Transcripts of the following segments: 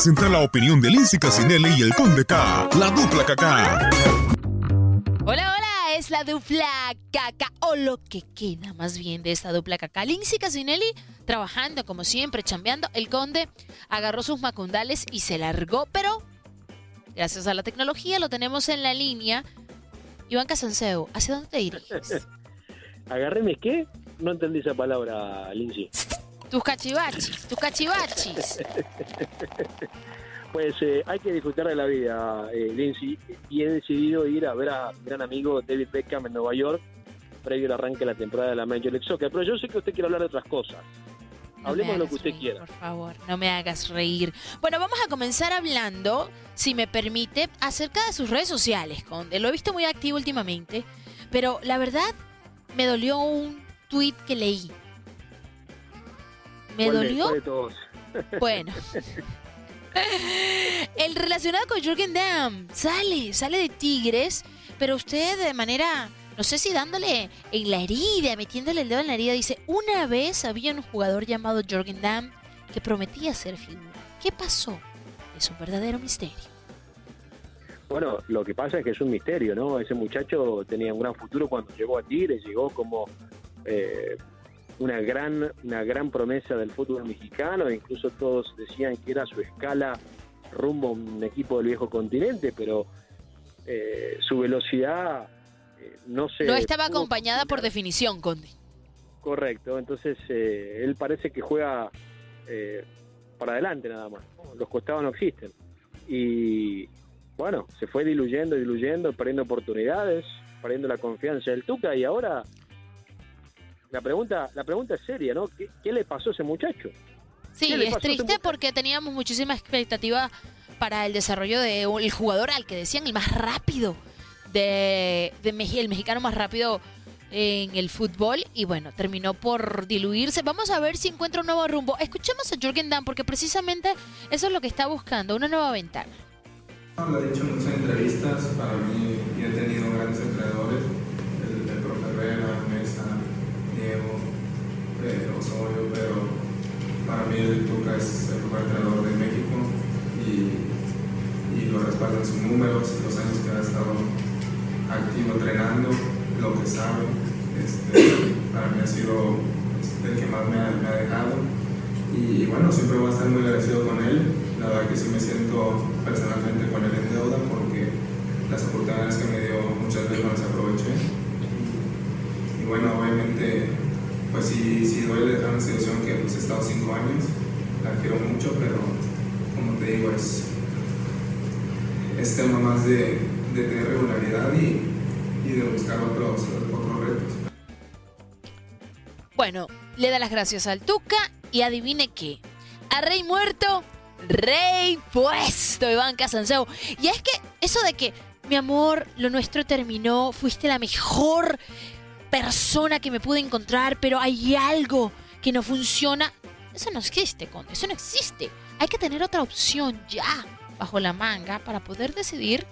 presentar la opinión de Lindsay Casinelli y el Conde K, la dupla KK. Hola, hola, es la dupla KK, o lo que queda más bien de esta dupla KK. Lindsay Casinelli trabajando como siempre, chambeando. El Conde agarró sus macundales y se largó, pero gracias a la tecnología lo tenemos en la línea. Iván Casanseo, ¿hacia dónde te diriges? ¿Agarréme qué? No entendí esa palabra, Lindsay. Tus cachivachis, tus cachivachis. Pues eh, hay que disfrutar de la vida, eh, Lindsay, y he decidido ir a ver a mi gran amigo David Beckham en Nueva York, previo al arranque de la temporada de la Major League Soccer. Pero yo sé que usted quiere hablar de otras cosas. No Hablemos de lo que usted reír, quiera. Por favor, no me hagas reír. Bueno, vamos a comenzar hablando, si me permite, acerca de sus redes sociales, Conde. Lo he visto muy activo últimamente, pero la verdad me dolió un tweet que leí. ¿Me ¿Cuál de- dolió? de todos? Bueno. El relacionado con Jürgen Damm sale, sale de Tigres, pero usted de manera, no sé si dándole en la herida, metiéndole el dedo en la herida, dice, una vez había un jugador llamado Jürgen Damm que prometía ser figura. ¿Qué pasó? Es un verdadero misterio. Bueno, lo que pasa es que es un misterio, ¿no? Ese muchacho tenía un gran futuro cuando llegó a Tigres, llegó como eh, una gran una gran promesa del fútbol mexicano, e incluso todos decían que era su escala rumbo a un equipo del viejo continente, pero eh, su velocidad eh, no se... No estaba acompañada por definición, Conde. Correcto, entonces eh, él parece que juega eh, para adelante nada más, ¿no? los costados no existen. Y bueno, se fue diluyendo, diluyendo, perdiendo oportunidades, perdiendo la confianza del Tuca y ahora la pregunta, la pregunta es seria, ¿no? ¿Qué, qué le pasó a ese muchacho? Sí, ¿Qué le es triste porque teníamos muchísima expectativa para el desarrollo de un- el jugador al que decían el más rápido de, de el mexicano más rápido en el fútbol y bueno, terminó por diluirse. Vamos a ver si encuentra un nuevo rumbo. Escuchemos a Jürgen Damm porque precisamente eso es lo que está buscando, una nueva ventana. Lo he dicho en muchas entrevistas, para mí yo he tenido grandes entrenadores, el, el profe Herrera, Mesa, Diego, eh, Osorio, pero para mí el Tuca es el mejor entrenador de México y, y lo respaldan sus números, los años que ha estado activo entrenando, lo que sabe, este, para mí ha sido el que más me ha, me dejado y bueno, siempre voy a estar muy agradecido con él. La verdad que sí me siento personalmente con él en deuda porque las oportunidades que me dio muchas veces no las aproveché. Y bueno, obviamente, pues sí, sí duele dejar una situación que pues, he estado cinco años. La quiero mucho, pero como te digo, es, es tema más de, tener regularidad y, de buscar otros, otros retos. Bueno, le da las gracias al Tuca y adivine qué. A Rey muerto, Rey puesto, Iván Casanseo. Y es que eso de que, mi amor, lo nuestro terminó, fuiste la mejor persona que me pude encontrar, pero hay algo que no funciona. Eso no existe, Conde, eso no existe. Hay que tener otra opción ya bajo la manga para poder decidir,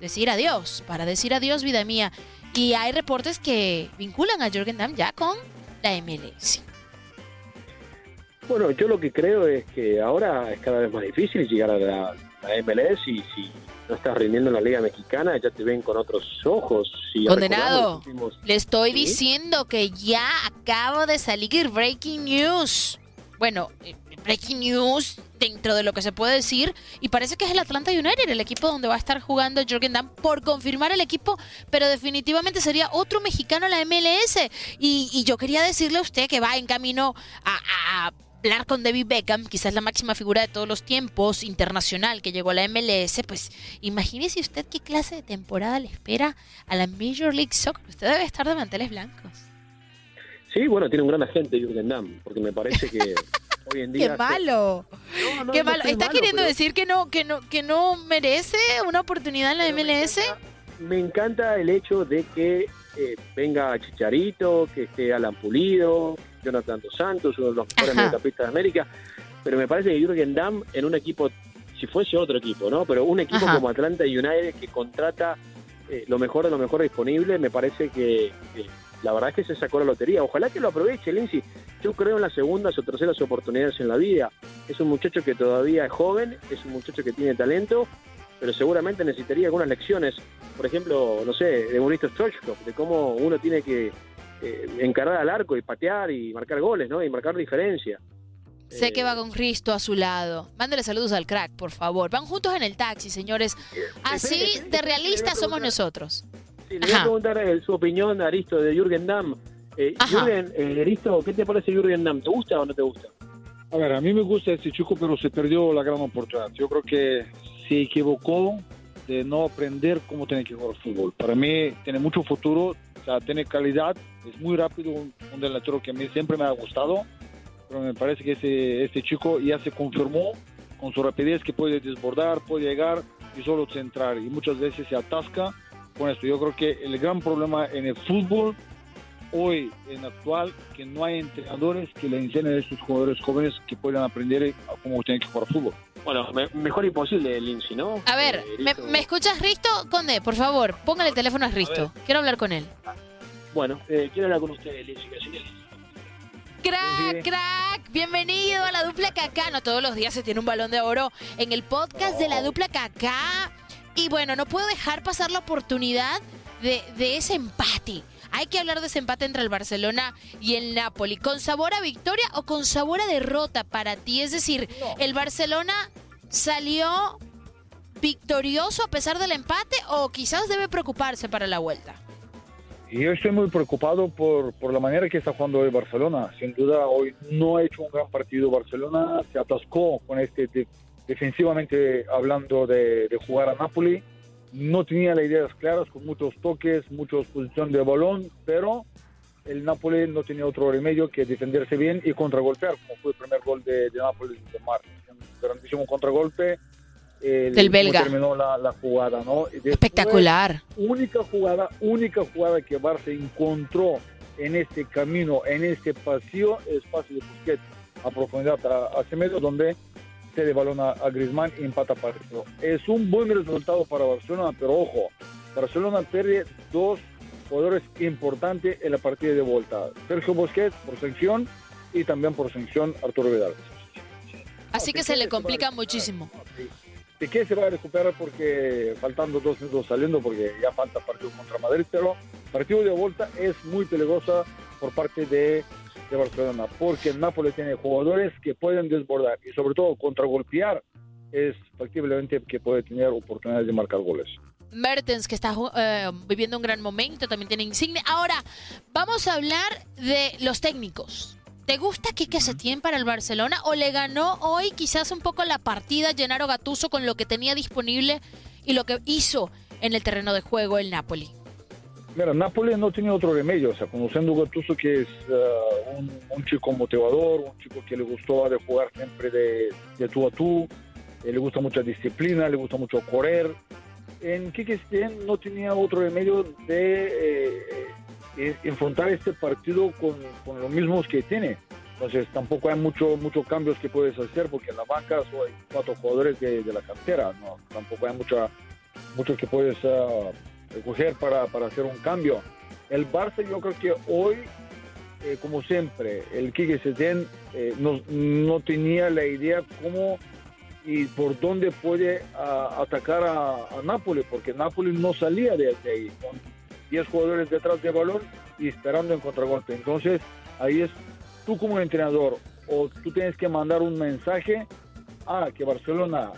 decir adiós, para decir adiós, vida mía. Y hay reportes que vinculan a Jürgen Damm ya con la MLS. Bueno, yo lo que creo es que ahora es cada vez más difícil llegar a la, la MLS y si no estás rindiendo en la Liga Mexicana ya te ven con otros ojos. Si Condenado. últimos- Le estoy ¿Sí? diciendo que ya acabo de salir Breaking News. Bueno, eh, Breaking News dentro de lo que se puede decir. Y parece que es el Atlanta United, el equipo donde va a estar jugando Jürgen Damm por confirmar el equipo. Pero definitivamente sería otro mexicano a la MLS. Y, y yo quería decirle a usted que va en camino a, a hablar con David Beckham, quizás la máxima figura de todos los tiempos, internacional, que llegó a la MLS. Pues imagínese usted qué clase de temporada le espera a la Major League Soccer. Usted debe estar de manteles blancos. Sí, bueno, tiene un gran agente Jürgen Damm, porque me parece que hoy en día... ¡Qué malo! No, no, ¡Qué malo! ¿Está malo, queriendo pero- decir que no, que no, que no merece una oportunidad en la pero me MLS? encanta- Me encanta el hecho de que eh, venga Chicharito, que esté Alan Pulido, Jonathan Dos Santos, uno de los mejores mediocampistas de América, pero me parece que Jürgen Damm en un equipo, si fuese otro equipo, ¿no? Pero un equipo Ajá. como Atlanta United que contrata eh, lo mejor de lo mejor disponible, me parece que, que la verdad es que se sacó la lotería. Ojalá que lo aproveche, Lindsay. yo creo en las segundas o terceras oportunidades en la vida. Es un muchacho que todavía es joven, es un muchacho que tiene talento, pero seguramente necesitaría algunas lecciones, por ejemplo, no sé, de Bonito Stoichkov, de cómo uno tiene que eh, encarar al arco y patear y marcar goles, ¿no? Y marcar diferencia. Sé que Eh, va con Cristo a su lado. Mándale saludos al crack, por favor. Van juntos en el taxi, señores. Así espere, espere, de realistas somos nosotros. Sí, le voy a preguntar eh, su opinión, Aristo, de Jürgen Damm. Eh. Jürgen, eh, Aristo, ¿qué te parece Jürgen Damm? ¿Te gusta o no te gusta? A ver, a mí me gusta este chico, pero se perdió la gran oportunidad. Yo creo que se equivocó de no aprender cómo tiene que jugar fútbol. Para mí tiene mucho futuro, tiene calidad, es muy rápido, un, delantero que a mí siempre me ha gustado, pero me parece que ese, este chico ya se confirmó con su rapidez que puede desbordar, puede llegar y solo centrar, y muchas veces se atasca con esto. Yo creo que el gran problema en el fútbol hoy en actual que no hay entrenadores que le enseñen a estos jugadores jóvenes que puedan aprender cómo tienen que jugar fútbol. Bueno, me- mejor imposible, Lindsay, ¿no? A ver, Eh, ¿me, escuchas, Risto? Conde, por favor, póngale el teléfono a Risto. Quiero hablar con él. Bueno, eh, quiero hablar con usted, Lindsay Casinelli. Crack, crack, bienvenido a la dupla Cacá. No todos los días se tiene un balón de oro en el podcast de la dupla Cacá. Y bueno, no puedo dejar pasar la oportunidad de, de ese empate. Hay que hablar de ese empate entre el Barcelona y el Napoli. ¿Con sabor a victoria o con sabor a derrota para ti? Es decir, ¿el Barcelona salió victorioso a pesar del empate o quizás debe preocuparse para la vuelta? Yo estoy muy preocupado por, por la manera que está jugando hoy Barcelona. Sin duda, hoy no ha hecho un gran partido Barcelona. Se atascó con este, de- defensivamente hablando de, de jugar a Napoli. No tenía las ideas claras, con muchos toques, mucha posición de balón, pero el Napoli no tenía otro remedio que defenderse bien y contragolpear, como fue el primer gol de, de Napoli de Martins. Un grandísimo contragolpe. el- Del belga. terminó la, la jugada, ¿no? Después- Espectacular. única jugada, única jugada que Barça encontró en este camino, en este pasillo, es pase de Busquets a profundidad a- hacia medio, donde se de balón a, a Griezmann y empata partido. Es un buen resultado para Barcelona, pero ojo, Barcelona pierde dos jugadores importantes en la partida de vuelta. Sergio Busquets por sanción y también por sanción Arturo Vidal. Así que se le se complica recuperar. muchísimo. Piqué se va a recuperar porque faltando dos minutos saliendo porque ya falta partido contra Madrid, pero partido de vuelta es muy peligrosa por parte de, de Barcelona porque el Nápoles tiene jugadores que pueden desbordar y sobre todo contragolpear es factiblemente que puede tener oportunidades de marcar goles. Mertens, que está eh, viviendo un gran momento, también tiene insignia. Ahora, vamos a hablar de los técnicos. ¿Te gusta Quique Setién para el Barcelona o le ganó hoy quizás un poco la partida Gennaro Gattuso con lo que tenía disponible y lo que hizo en el terreno de juego el Napoli? Mira, Nápoles no tenía otro remedio, o sea, conociendo a Gattuso que es uh, un, un chico motivador, un chico que le gustó de jugar siempre de, de tú a tú, eh, le gusta mucha disciplina, le gusta mucho correr. En Quique Setién no tenía otro remedio de eh, eh, enfrentar este partido con, con los mismos que tiene. Entonces tampoco hay mucho muchos cambios que puedes hacer porque en la banca hay cuatro jugadores de, de la cantera, ¿no? tampoco hay mucha mucho que puedes ah, recoger para, para hacer un cambio. El Barça yo creo que hoy, eh, como siempre, el Quique Setién eh, no, no tenía la idea cómo y por dónde puede ah, atacar a, a Nápoles, porque Nápoles no salía de, de ahí, con 10 jugadores detrás del balón y esperando en contragolpe. Entonces, ahí es tú como entrenador, o tú tienes que mandar un mensaje a que Barcelona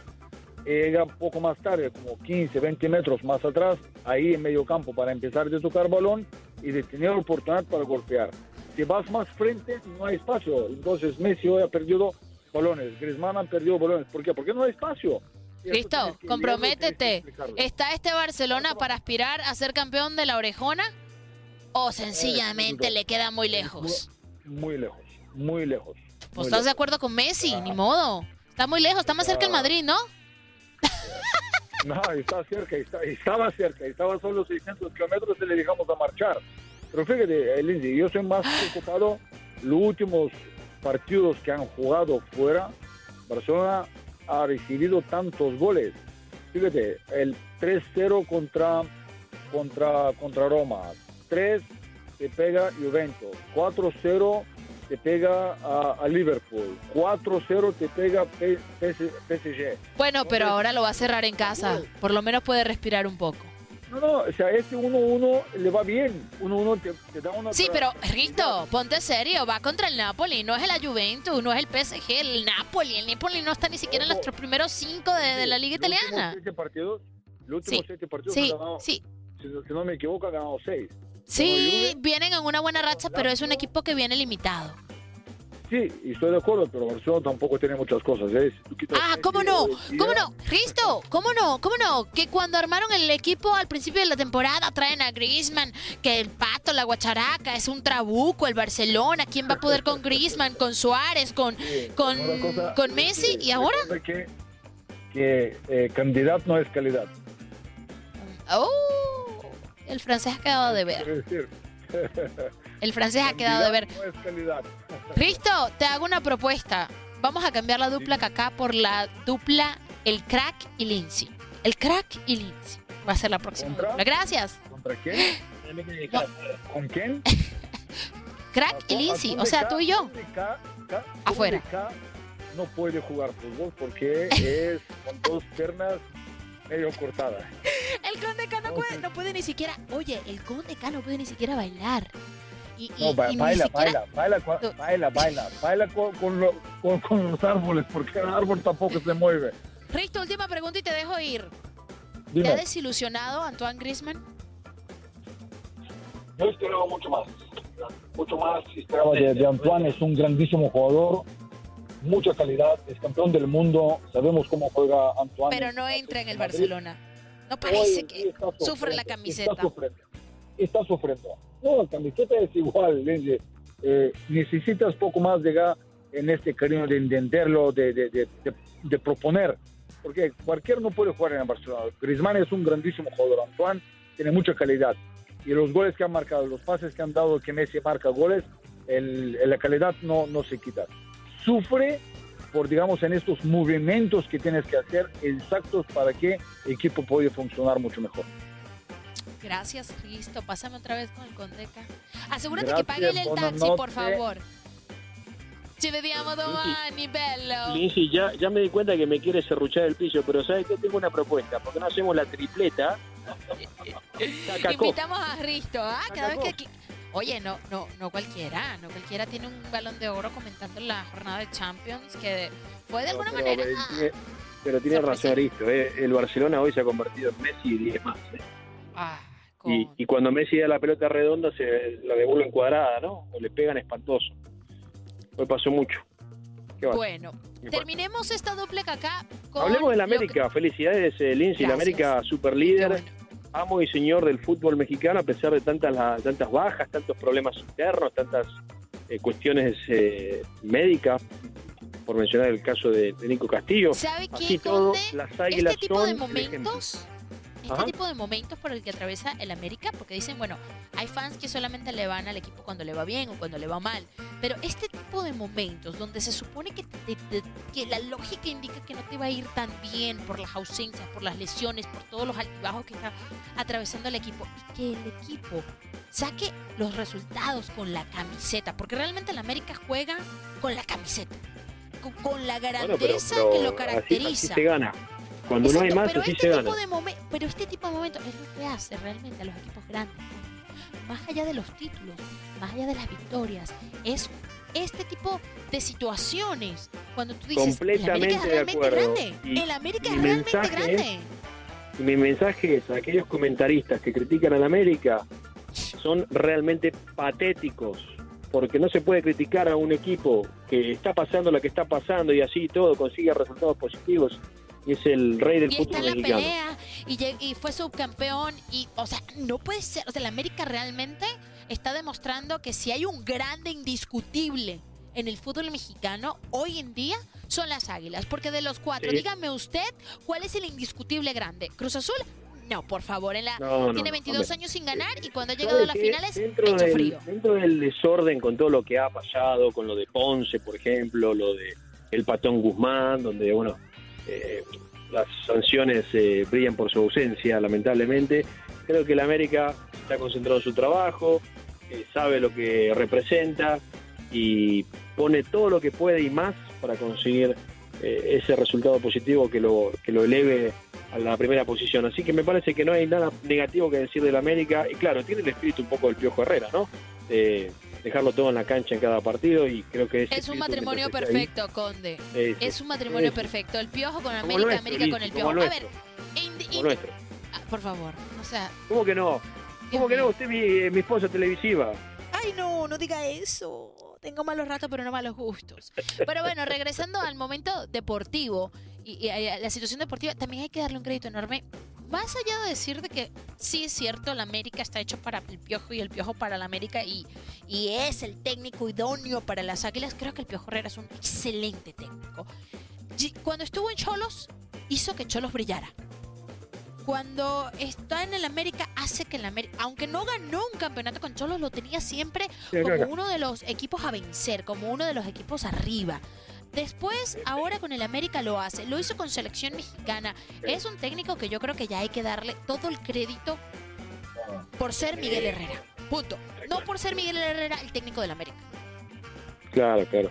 llega un poco más tarde, como 15, 20 metros más atrás, ahí en medio campo para empezar de tocar balón y de tener oportunidad para golpear. Si vas más frente, no hay espacio. Entonces Messi hoy ha perdido balones, Griezmann ha perdido balones. ¿Por qué? Porque no hay espacio. Listo, comprométete. ¿Está este Barcelona para aspirar a ser campeón de la orejona? ¿O sencillamente Eh, le queda muy lejos? Muy lejos, muy lejos. Pues muy estás de acuerdo con Messi, ni modo. Está muy lejos, está más cerca el Ah. Madrid, ¿no? No, está cerca, está- estaba cerca, estaba solo 600 kilómetros y le dejamos a marchar. Pero fíjate, Lindsay, yo soy más preocupado los últimos partidos que han jugado fuera. Barcelona ha recibido tantos goles. Fíjate, el 3-0 contra, contra, contra Roma, 3 se pega Juventus, 4-0 te pega a, a Liverpool, 4-0 te pega P- PSG. Bueno, pero ahora lo va a cerrar en casa. Por lo menos puede respirar un poco. No, no, o sea, este 1-1 le va bien. 1-1 te, te da una... Sí, pero Risto, ponte serio, va contra el Napoli, no es la Juventus, no es el PSG, el Napoli, el Napoli no está ni siquiera en los tres primeros cinco de, de la liga Los últimos italiana. siete partidos, los últimos Sí, siete partidos Sí, ha ganado, sí, si, no- si no me equivoco, ha ganado 6. Sí, Juve- vienen en una buena racha, pero es un equipo que viene limitado. Sí, y estoy de acuerdo, pero Barcelona tampoco tiene muchas cosas. ¿eh? Ah, ¿cómo no? ¿Cómo no? Risto, ¿cómo no? ¿Cómo no? Que cuando armaron el equipo al principio de la temporada traen a Griezmann, que el Pato, la Guacharaca, es un trabuco, el Barcelona, ¿quién va a poder con Griezmann, con Suárez, con, Sí, con, cosa- con Messi? sí, ¿Y ahora? Que, que eh, cantidad no es calidad. Oh, el francés ha quedado de ver. El francés ha quedado de ver. Risto, te hago una propuesta. Vamos a cambiar la dupla Kaká por la dupla El Crack y Lindsay. El Crack y Lindsay. Va a ser la próxima. Gracias. ¿Contra quién? ¿Con quién? Crack y Lindsay. O sea, tú y yo. Afuera. No puede jugar fútbol porque es con dos piernas medio cortadas. El Conde K no puede, no puede ni siquiera. Oye, el Conde K no puede ni siquiera bailar. Y, y- No, ba- y ni baila, siquiera- baila, baila, baila, baila, baila con, con, lo- con- con los árboles porque el árbol tampoco se mueve. Risto, última pregunta y te dejo ir. ¿Te Dime, ha desilusionado Antoine Griezmann? yo esperaba mucho más, mucho más esperaba de, de Antoine, es un grandísimo jugador, mucha calidad, es campeón del mundo, sabemos cómo juega Antoine. Pero no entra en el Madrid. Barcelona. No Hoy parece que sufre la camiseta. Está sufriendo. Está sufriendo. No, la camiseta es igual. Eh, necesitas poco más de gas en este cariño de entenderlo, de, de, de, proponer. Porque cualquiera no puede jugar en el Barcelona. Griezmann es un grandísimo jugador. Antoine tiene mucha calidad. Y los goles que han marcado, los pases que han dado que Messi marca goles, el- la calidad no, no se quita. Sufre por, digamos, en estos movimientos que tienes que hacer exactos para que el equipo pueda funcionar mucho mejor. Gracias, Risto. Pásame otra vez con el Condeca. Asegúrate que paguen el taxi, por favor. Ci vediamo domani, bello. Lindsay, ya, ya me di cuenta que me quiere serruchar el piso, pero ¿sabes qué? Tengo una propuesta. ¿Por qué no hacemos la tripleta? Invitamos a Risto, ¿ah? Cada vez que... Oye, no, no, no cualquiera, no cualquiera tiene un balón de oro comentando la jornada de Champions que fue de alguna pero, manera... ah, tiene, pero tiene razón Aristo, eh. el Barcelona hoy se ha convertido en Messi y 10 más. eh. ah, Y, cuando Messi da la pelota redonda se la devuelven cuadrada, ¿no? O le pegan espantoso. Hoy pasó mucho. Bueno, terminemos esta doble caca con... Hablemos de la lo que- América. Felicidades, eh, Lindsay. La. América super líder. bueno. Amo y señor del fútbol mexicano a pesar de tantas la- tantas bajas, tantos problemas internos, tantas eh, cuestiones eh, médicas, por mencionar el caso de, de Nico Castillo. ¿Sabe Así todo, las águilas Este tipo son de momentos, este Ajá. tipo de momentos por el que atraviesa el América, porque dicen, bueno, hay fans que solamente le van al equipo cuando le va bien o cuando le va mal, pero este tipo de momentos donde se supone que, te- te- que la lógica indica que no te va a ir tan bien por las ausencias, por las lesiones, por todos los altibajos que está atravesando el equipo, y que el equipo saque los resultados con la camiseta, porque realmente el América juega con la camiseta, con, con la Bueno, grandeza pero- que lo así- caracteriza. Así, se gana. Cuando no hay Exacto, más, pero así este se gana. de pero este tipo de momentos es lo que hace realmente a los equipos grandes. Más allá de los títulos, más allá de las victorias, es este tipo de situaciones. Cuando tú dices, el América Completamente es de realmente acuerdo. grande. Y el América es realmente grande. Y mi mensaje es a aquellos comentaristas que critican a la América son realmente patéticos, porque no se puede criticar a un equipo que está pasando lo que está pasando y así todo consigue resultados positivos es el rey del Y está en la mexicano. pelea y, y fue subcampeón y, o sea, no puede ser, o sea, el América realmente está demostrando que si hay un grande indiscutible en el fútbol mexicano hoy en día son las Águilas, porque de los cuatro, Sí. dígame usted, ¿cuál es el indiscutible grande? ¿Cruz Azul? No, por favor, en la No, no, tiene no, 22 hombre. años sin ganar y cuando ha ¿Sabe llegado a las finales dentro pecho del, frío. dentro del desorden con todo lo que ha pasado, con lo de Ponce, por ejemplo, lo de el patón Guzmán, donde, bueno, eh, las sanciones eh, brillan por su ausencia, lamentablemente. Creo que el América está concentrado en su trabajo, eh, sabe lo que representa y pone todo lo que puede y más para conseguir eh, ese resultado positivo que lo, que lo eleve a la primera posición. Así que me parece que no hay nada negativo que decir del América. Y claro, tiene el espíritu un poco del Piojo Herrera, ¿no? De dejarlo todo en la cancha en cada partido y creo que ese Es un matrimonio ahí, perfecto, Conde. Es un matrimonio perfecto. El piojo con América, nuestro, América con el piojo. A ver, nuestro, ah, por favor, o sea. ¿Cómo que no? ¿Cómo que no? Usted es mi, mi esposa televisiva. Ay, no, no diga eso. Tengo malos ratos, pero no malos gustos. Pero bueno, regresando al momento deportivo y, y a la situación deportiva, también hay que darle un crédito enorme. Más allá de decir de que sí es cierto, la América está hecho para el Piojo y el Piojo para la América y, y es el técnico idóneo para las Águilas, creo que el Piojo Herrera es un excelente técnico. Cuando estuvo en Cholos, hizo que Cholos brillara. Cuando está en el América, hace que el América, aunque no ganó un campeonato con Cholos, lo tenía siempre como uno de los equipos a vencer, como uno de los equipos arriba. Después, ahora con el América lo hace, lo hizo con selección mexicana. Es un técnico que yo creo que ya hay que darle todo el crédito por ser Miguel Herrera. Punto. No por ser Miguel Herrera el técnico del América. Claro, claro.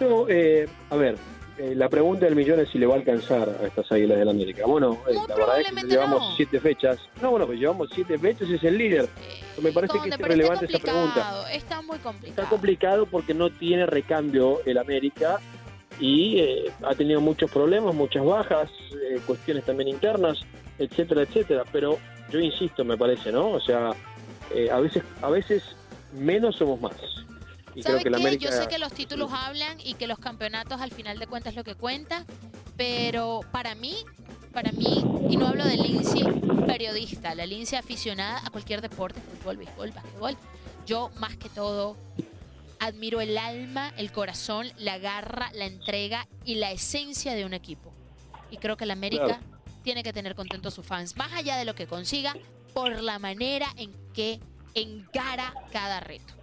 No, eh, a ver, eh, la pregunta del millón es si le va a alcanzar a estas Águilas del América. Bueno, eh, Muy la verdad es que probablemente llevamos no. siete fechas. No, bueno, pues llevamos siete fechas y es el líder. Me parece que es irrelevante esa pregunta. Está muy complicado. Está complicado porque no tiene recambio el América y eh, ha tenido muchos problemas, muchas bajas, eh, cuestiones también internas, etcétera, etcétera. Pero yo insisto, me parece, ¿no? O sea, eh, a veces, a veces menos somos más. Y creo ¿Sabe que la qué? América Yo sé que los títulos hablan y que los campeonatos al final de cuentas es lo que cuenta, pero para mí, para mí, y no hablo de Lindsay periodista, la Lindsay aficionada a cualquier deporte, fútbol, béisbol, básquetbol, yo más que todo admiro el alma, el corazón, la garra, la entrega y la esencia de un equipo. Y creo que la América Claro. tiene que tener contentos a sus fans, más allá de lo que consiga, por la manera en que encara cada reto.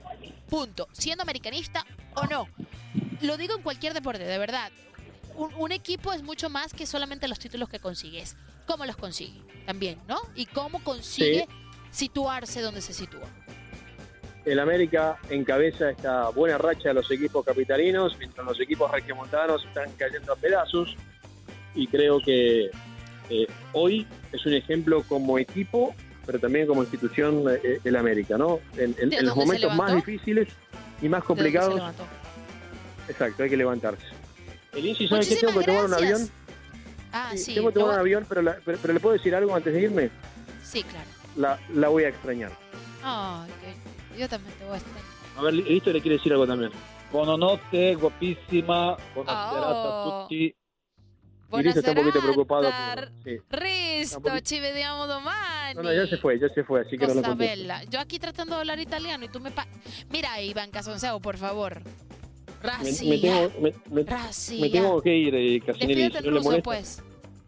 Punto. Siendo americanista o no. Lo digo en cualquier deporte, de verdad. Un, un equipo es mucho más que solamente los títulos que consigues. ¿Cómo los consigue? También, ¿no? Y cómo consigue situarse donde se sitúa. El América encabeza esta buena racha de los equipos capitalinos, mientras los equipos regiomontanos están cayendo a pedazos. Y creo que eh, hoy es un ejemplo como equipo, pero también como institución eh, el América, ¿no? En, en- ¿De en los momentos más difíciles y más ¿De dónde se complicados, exacto, hay que levantarse. El Insi, ¿sabe qué? Tengo que tomar un avión. Ah, Sí, tengo que tomar un avión, pero, la- pero, pero le puedo decir algo antes de irme. Sí, claro. La, la voy a extrañar. Ay, ok. Yo también te voy a extrañar. A ver, listo, le quiere decir algo también. Buonanotte, guapísima, buonasera Oh. a tutti. Listo está un poquito preocupado. Buonasera, por- sí. Risto, poquito- ci vediamo domani. No, no, ya se fue, ya se fue, así que no lo bella. Yo aquí tratando de hablar italiano y tú me... Pa Mira, Iván Casonceo, por favor. Racia. me tengo, me, tengo que ir, eh, Casinelli. Si no le ruso, molesta, pues.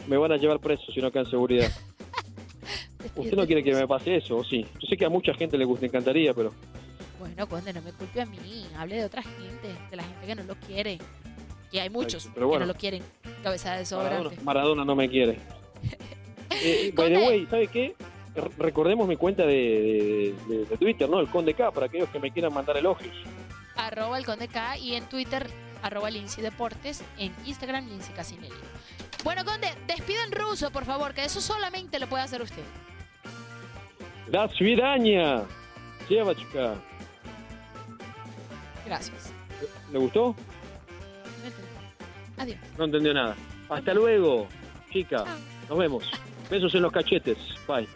me van a llevar preso si no en seguridad. Usted no quiere que me pase eso, ¿o sí? Yo sé que a mucha gente le gusta, encantaría, pero Bueno, Conde, no me culpe a mí. Hable de otra gente, de la gente que no lo quiere. Y hay muchos pero bueno. que no lo quieren. Cabeza de Maradona, sobrante. Maradona no me quiere. Eh, by the way, ¿sabe qué? Recordemos mi cuenta de, de- de- de Twitter, ¿no? El Conde K, para aquellos que me quieran mandar elogios. Arroba el Conde K y en Twitter, arroba Lindsay Deportes. En Instagram, Lindsay Casinelli. Bueno, Conde, despida en ruso, por favor, que eso solamente lo puede hacer usted. ¡La свидания! Девочка. Gracias. ¿Le gustó? No entendí. Adiós. No entendió nada. Hasta luego, chica. Chao. Nos vemos. Besos en los cachetes. Bye.